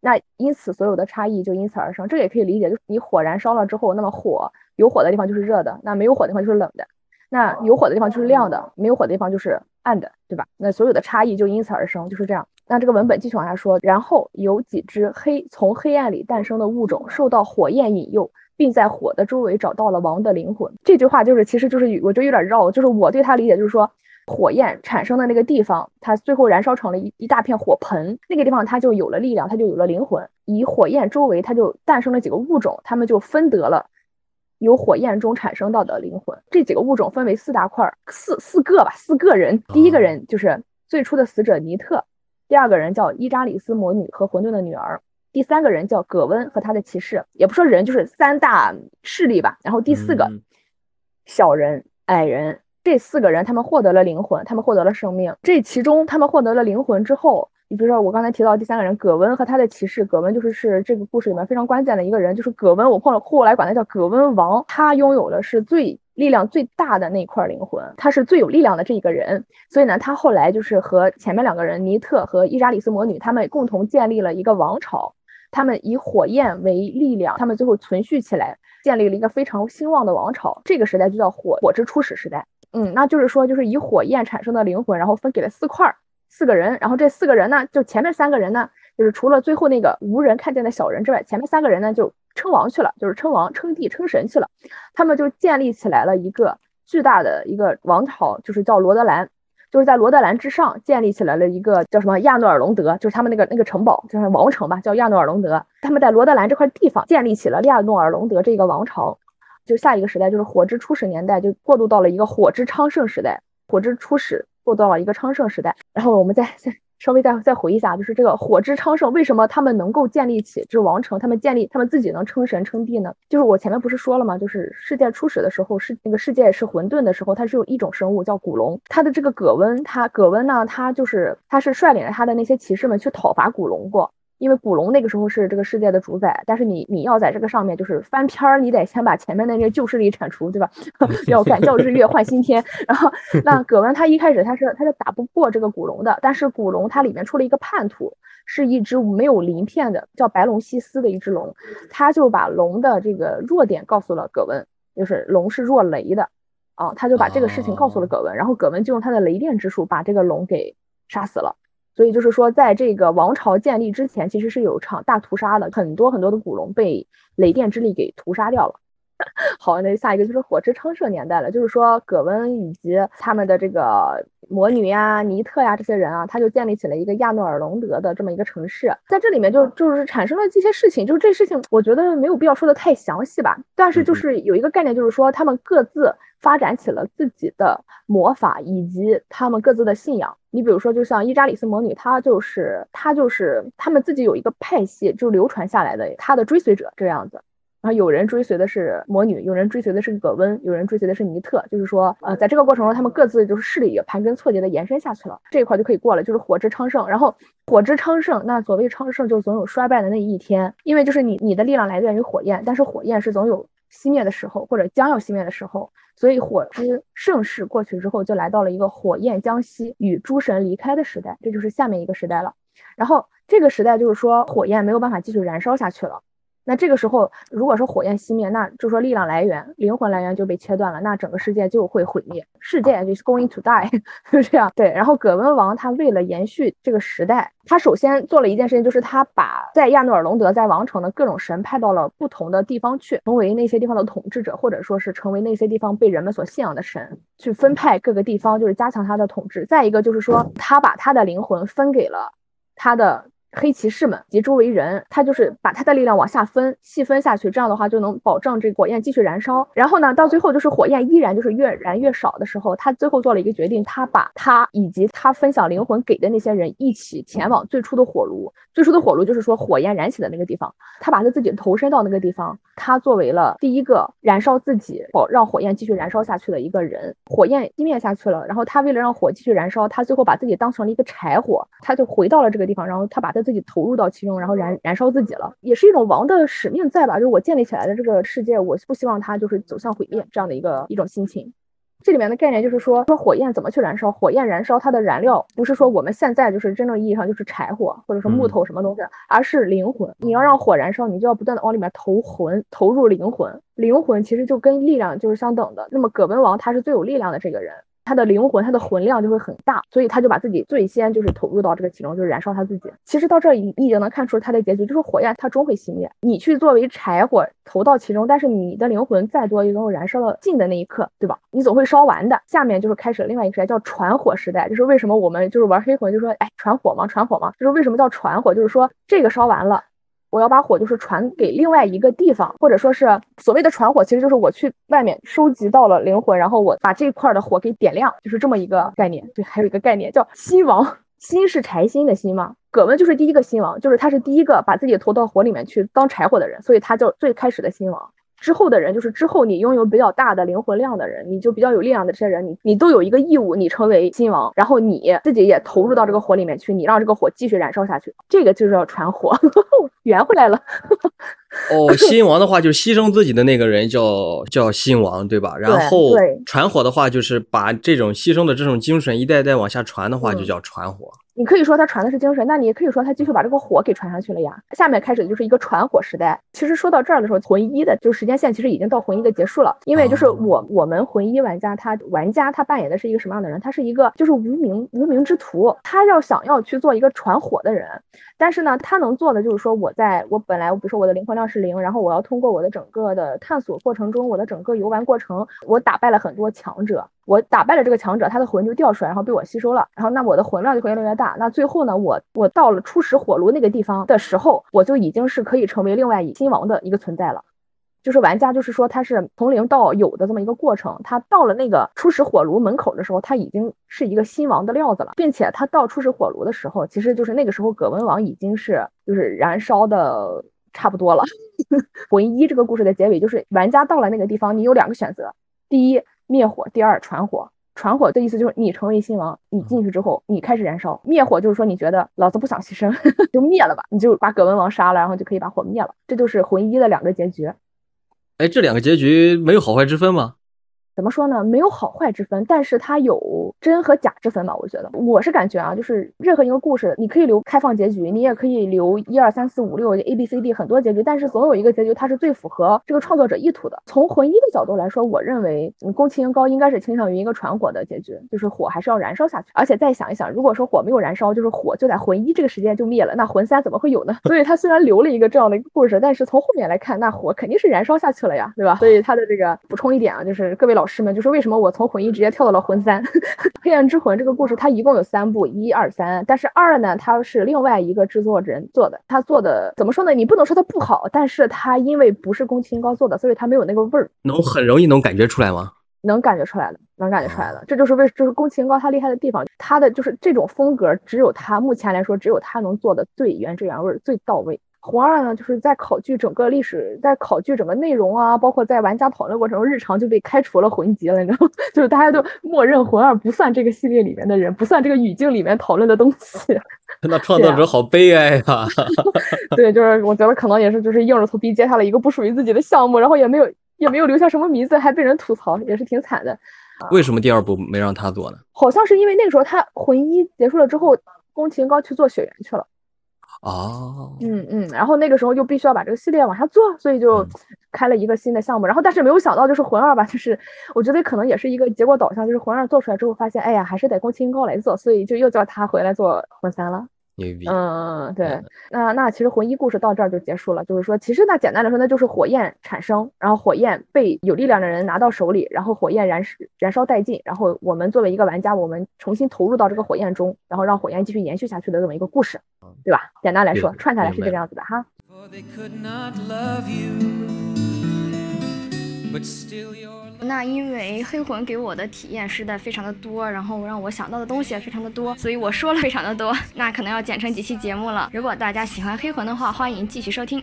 [SPEAKER 3] 那因此所有的差异就因此而生。这也可以理解，就是你火燃烧了之后，那么火有火的地方就是热的，那没有火的地方就是冷的。那有火的地方就是亮的，没有火的地方就是暗的，对吧？那所有的差异就因此而生，就是这样。那这个文本继续往下说，然后有几只黑从黑暗里诞生的物种受到火焰引诱，并在火的周围找到了王的灵魂。这句话就是，其实就是我觉得有点绕，就是我对他理解就是说。火焰产生的那个地方，它最后燃烧成了一一大片火盆，那个地方它就有了力量，它就有了灵魂。以火焰周围，它就诞生了几个物种，它们就分得了由火焰中产生到的灵魂。这几个物种分为四大块，四四个吧，四个人。第一个人就是最初的死者尼特，第二个人叫伊扎里斯魔女和混沌的女儿，第三个人叫葛温和他的骑士，也不说人，就是三大势力吧。然后第四个小人矮人。这四个人，他们获得了灵魂，他们获得了生命。这其中，他们获得了灵魂之后，你比如说我刚才提到第三个人葛温和他的骑士，葛温就是是这个故事里面非常关键的一个人，就是葛温，我后来后来管他叫葛温王。他拥有的是最力量最大的那块灵魂，他是最有力量的这一个人。所以呢，他后来就是和前面两个人尼特和伊扎里斯魔女，他们共同建立了一个王朝。他们以火焰为力量，他们最后存续起来，建立了一个非常兴旺的王朝。这个时代就叫火火之初始时代。嗯，那就是说，就是以火焰产生的灵魂，然后分给了四块四个人，然后这四个人呢，就前面三个人呢，就是除了最后那个无人看见的小人之外，前面三个人呢就称王去了，就是称王、称帝、称神去了。他们就建立起来了一个巨大的一个王朝，就是叫罗德兰，就是在罗德兰之上建立起来了一个叫什么亚诺尔隆德，就是他们那个那个城堡，就是王城吧，叫亚诺尔隆德。他们在罗德兰这块地方建立起了亚诺尔隆德这个王朝。就下一个时代就是火之初始年代，就过渡到了一个火之昌盛时代。火之初始过到了一个昌盛时代。然后我们再再稍微再再回忆一下，就是这个火之昌盛，为什么他们能够建立起这王城？他们建立他们自己能称神称帝呢？就是我前面不是说了吗？就是世界初始的时候，是那个世界是混沌的时候，它是有一种生物叫古龙。它的这个葛温，他葛温呢，他就是他是率领着他的那些骑士们去讨伐古龙过。因为古龙那个时候是这个世界的主宰，但是你你要在这个上面就是翻篇儿，你得先把前面的那个旧势力铲除，对吧？<laughs> 要改教日月换新天。然后 <laughs> 那葛温他一开始他是他是打不过这个古龙的，但是古龙它里面出了一个叛徒，是一只没有鳞片的叫白龙西斯的一只龙，他就把龙的这个弱点告诉了葛温，就是龙是弱雷的，啊，他就把这个事情告诉了葛温，然后葛温就用他的雷电之术把这个龙给杀死了。所以就是说，在这个王朝建立之前，其实是有场大屠杀的，很多很多的古龙被雷电之力给屠杀掉了。<laughs> 好，那下一个就是火之昌盛年代了，就是说葛温以及他们的这个魔女呀、尼特呀这些人啊，他就建立起了一个亚诺尔隆德的这么一个城市，在这里面就就是产生了这些事情，就是这事情我觉得没有必要说的太详细吧，但是就是有一个概念，就是说他们各自。发展起了自己的魔法以及他们各自的信仰。你比如说，就像伊扎里斯魔女，她就是她就是他们自己有一个派系，就流传下来的，她的追随者这样子。然后有人追随的是魔女，有人追随的是葛温，有人追随的是尼特。就是说，呃，在这个过程中，他们各自就是势力也盘根错节的延伸下去了。这一块就可以过了，就是火之昌盛。然后火之昌盛，那所谓昌盛，就总有衰败的那一天，因为就是你你的力量来源于火焰，但是火焰是总有。熄灭的时候，或者将要熄灭的时候，所以火之盛世过去之后，就来到了一个火焰将熄与诸神离开的时代，这就是下面一个时代了。然后这个时代就是说，火焰没有办法继续燃烧下去了。那这个时候，如果说火焰熄灭，那就说力量来源、灵魂来源就被切断了，那整个世界就会毁灭，世界就是 going to die，<laughs> 就这样。对，然后葛温王他为了延续这个时代，他首先做了一件事情，就是他把在亚诺尔隆德在王城的各种神派到了不同的地方去，成为那些地方的统治者，或者说是成为那些地方被人们所信仰的神，去分派各个地方，就是加强他的统治。再一个就是说，他把他的灵魂分给了他的。黑骑士们及周围人，他就是把他的力量往下分，细分下去，这样的话就能保证这火焰继续燃烧。然后呢，到最后就是火焰依然就是越燃越少的时候，他最后做了一个决定，他把他以及他分享灵魂给的那些人一起前往最初的火炉。最初的火炉就是说火焰燃起的那个地方，他把他自己投身到那个地方，他作为了第一个燃烧自己，保让火焰继续燃烧下去的一个人。火焰熄灭下去了，然后他为了让火继续燃烧，他最后把自己当成了一个柴火，他就回到了这个地方，然后他把他自己投入到其中，然后燃燃烧自己了，也是一种王的使命在吧？就是我建立起来的这个世界，我不希望它就是走向毁灭这样的一个一种心情。这里面的概念就是说，说火焰怎么去燃烧？火焰燃烧它的燃料不是说我们现在就是真正意义上就是柴火或者说木头什么东西，而是灵魂。你要让火燃烧，你就要不断的往里面投魂，投入灵魂。灵魂其实就跟力量就是相等的。那么葛文王他是最有力量的这个人，他的灵魂，他的魂量就会很大，所以他就把自己最先就是投入到这个其中，就是燃烧他自己。其实到这你已经能看出他的结局，就是火焰它终会熄灭，你去作为柴火投到其中，但是你的灵魂再多也能燃烧到尽的那一刻，对吧？你总会烧完的。下面就是开始另外一个时代，叫传火时代，就是为什么我们就是玩黑魂就说，哎，传火嘛，传火嘛，就是为什么叫传火，就是说这个烧完了。我要把火就是传给另外一个地方，或者说是所谓的传火，其实就是我去外面收集到了灵魂，然后我把这块的火给点亮，就是这么一个概念。对，还有一个概念叫心王，心是柴心的心嘛。葛温就是第一个心王，就是他是第一个把自己投到火里面去当柴火的人，所以他叫最开始的心王。之后的人就是之后你拥有比较大的灵魂量的人，你就比较有力量的这些人，你你都有一个义务，你成为新王，然后你自己也投入到这个火里面去，你让这个火继续燃烧下去，这个就是要传火，<laughs> 圆回来了。
[SPEAKER 4] 哦，新王的话就是牺牲自己的那个人叫叫新王，对吧？然后传火的话就是把这种牺牲的这种精神一代代往下传的话就叫传火。
[SPEAKER 3] 你可以说他传的是精神，那你也可以说他继续把这个火给传上去了呀。下面开始的就是一个传火时代。其实说到这儿的时候，魂一的就时间线其实已经到魂一的结束了，因为就是我我们魂一玩家他玩家他扮演的是一个什么样的人？他是一个就是无名无名之徒，他要想要去做一个传火的人，但是呢，他能做的就是说我在我本来比如说我的灵魂量是零，然后我要通过我的整个的探索过程中，我的整个游玩过程，我打败了很多强者。我打败了这个强者，他的魂就掉出来，然后被我吸收了，然后那我的魂量就会越来越大。那最后呢，我我到了初始火炉那个地方的时候，我就已经是可以成为另外一新王的一个存在了。就是玩家，就是说他是从零到有的这么一个过程。他到了那个初始火炉门口的时候，他已经是一个新王的料子了，并且他到初始火炉的时候，其实就是那个时候葛温王已经是就是燃烧的差不多了。<laughs> 魂一这个故事的结尾就是玩家到了那个地方，你有两个选择，第一。灭火，第二传火。传火的意思就是你成为新王，你进去之后，你开始燃烧。灭火就是说你觉得老子不想牺牲，<laughs> 就灭了吧，你就把葛文王杀了，然后就可以把火灭了。这就是魂一的两个结局。
[SPEAKER 4] 哎，这两个结局没有好坏之分吗？
[SPEAKER 3] 怎么说呢？没有好坏之分，但是它有真和假之分吧？我觉得，我是感觉啊，就是任何一个故事，你可以留开放结局，你也可以留一二三四五六 A B C D 很多结局，但是总有一个结局它是最符合这个创作者意图的。从魂一的角度来说，我认为宫崎英高应该是倾向于一个传火的结局，就是火还是要燃烧下去。而且再想一想，如果说火没有燃烧，就是火就在魂一这个时间就灭了，那魂三怎么会有呢？所以他虽然留了一个这样的一个故事，但是从后面来看，那火肯定是燃烧下去了呀，对吧？所以他的这个补充一点啊，就是各位老师们，就是为什么我从魂一直接跳到了魂三，<laughs> 黑暗之魂这个故事它一共有三部，一二三，但是二呢，它是另外一个制作人做的，他做的怎么说呢？你不能说它不好，但是它因为不是宫崎英高做的，所以它没有那个味儿。
[SPEAKER 4] 能很容易能感觉出来吗？
[SPEAKER 3] 能感觉出来的，能感觉出来的，这就是为就是宫崎英高他厉害的地方，他的就是这种风格，只有他目前来说，只有他能做的最原汁原味、最到位。魂二呢，就是在考据整个历史，在考据整个内容啊，包括在玩家讨论过程中，日常就被开除了魂级了，你知道吗？<laughs> 就是大家都默认魂二不算这个系列里面的人，不算这个语境里面讨论的东西。<laughs>
[SPEAKER 4] 那创作者好悲哀呀！<laughs>
[SPEAKER 3] 对，就是我觉得可能也是，就是硬着头皮接下了一个不属于自己的项目，然后也没有也没有留下什么名字，还被人吐槽，也是挺惨的。
[SPEAKER 4] 为什么第二部没让他做呢？
[SPEAKER 3] 好像是因为那个时候他魂一结束了之后，宫崎英高去做雪原去了。
[SPEAKER 4] 哦，
[SPEAKER 3] 嗯嗯，然后那个时候就必须要把这个系列往下做，所以就开了一个新的项目。然后但是没有想到，就是魂二吧，就是我觉得可能也是一个结果导向，就是魂二做出来之后发现，哎呀，还是得宫崎英高来做，所以就又叫他回来做魂三了。
[SPEAKER 4] 牛逼！
[SPEAKER 3] 嗯嗯对，那那其实魂一故事到这儿就结束了。就是说，其实那简单来说，那就是火焰产生，然后火焰被有力量的人拿到手里，然后火焰燃烧燃烧殆尽，然后我们作为一个玩家，我们重新投入到这个火焰中，然后让火焰继续延续下去的这么一个故事，对吧？简单来说，串下来是这个样子的哈。
[SPEAKER 5] 那因为黑魂给我的体验实在非常的多，然后让我想到的东西也非常的多，所以我说了非常的多，那可能要剪成几期节目了。如果大家喜欢黑魂的话，欢迎继续收听。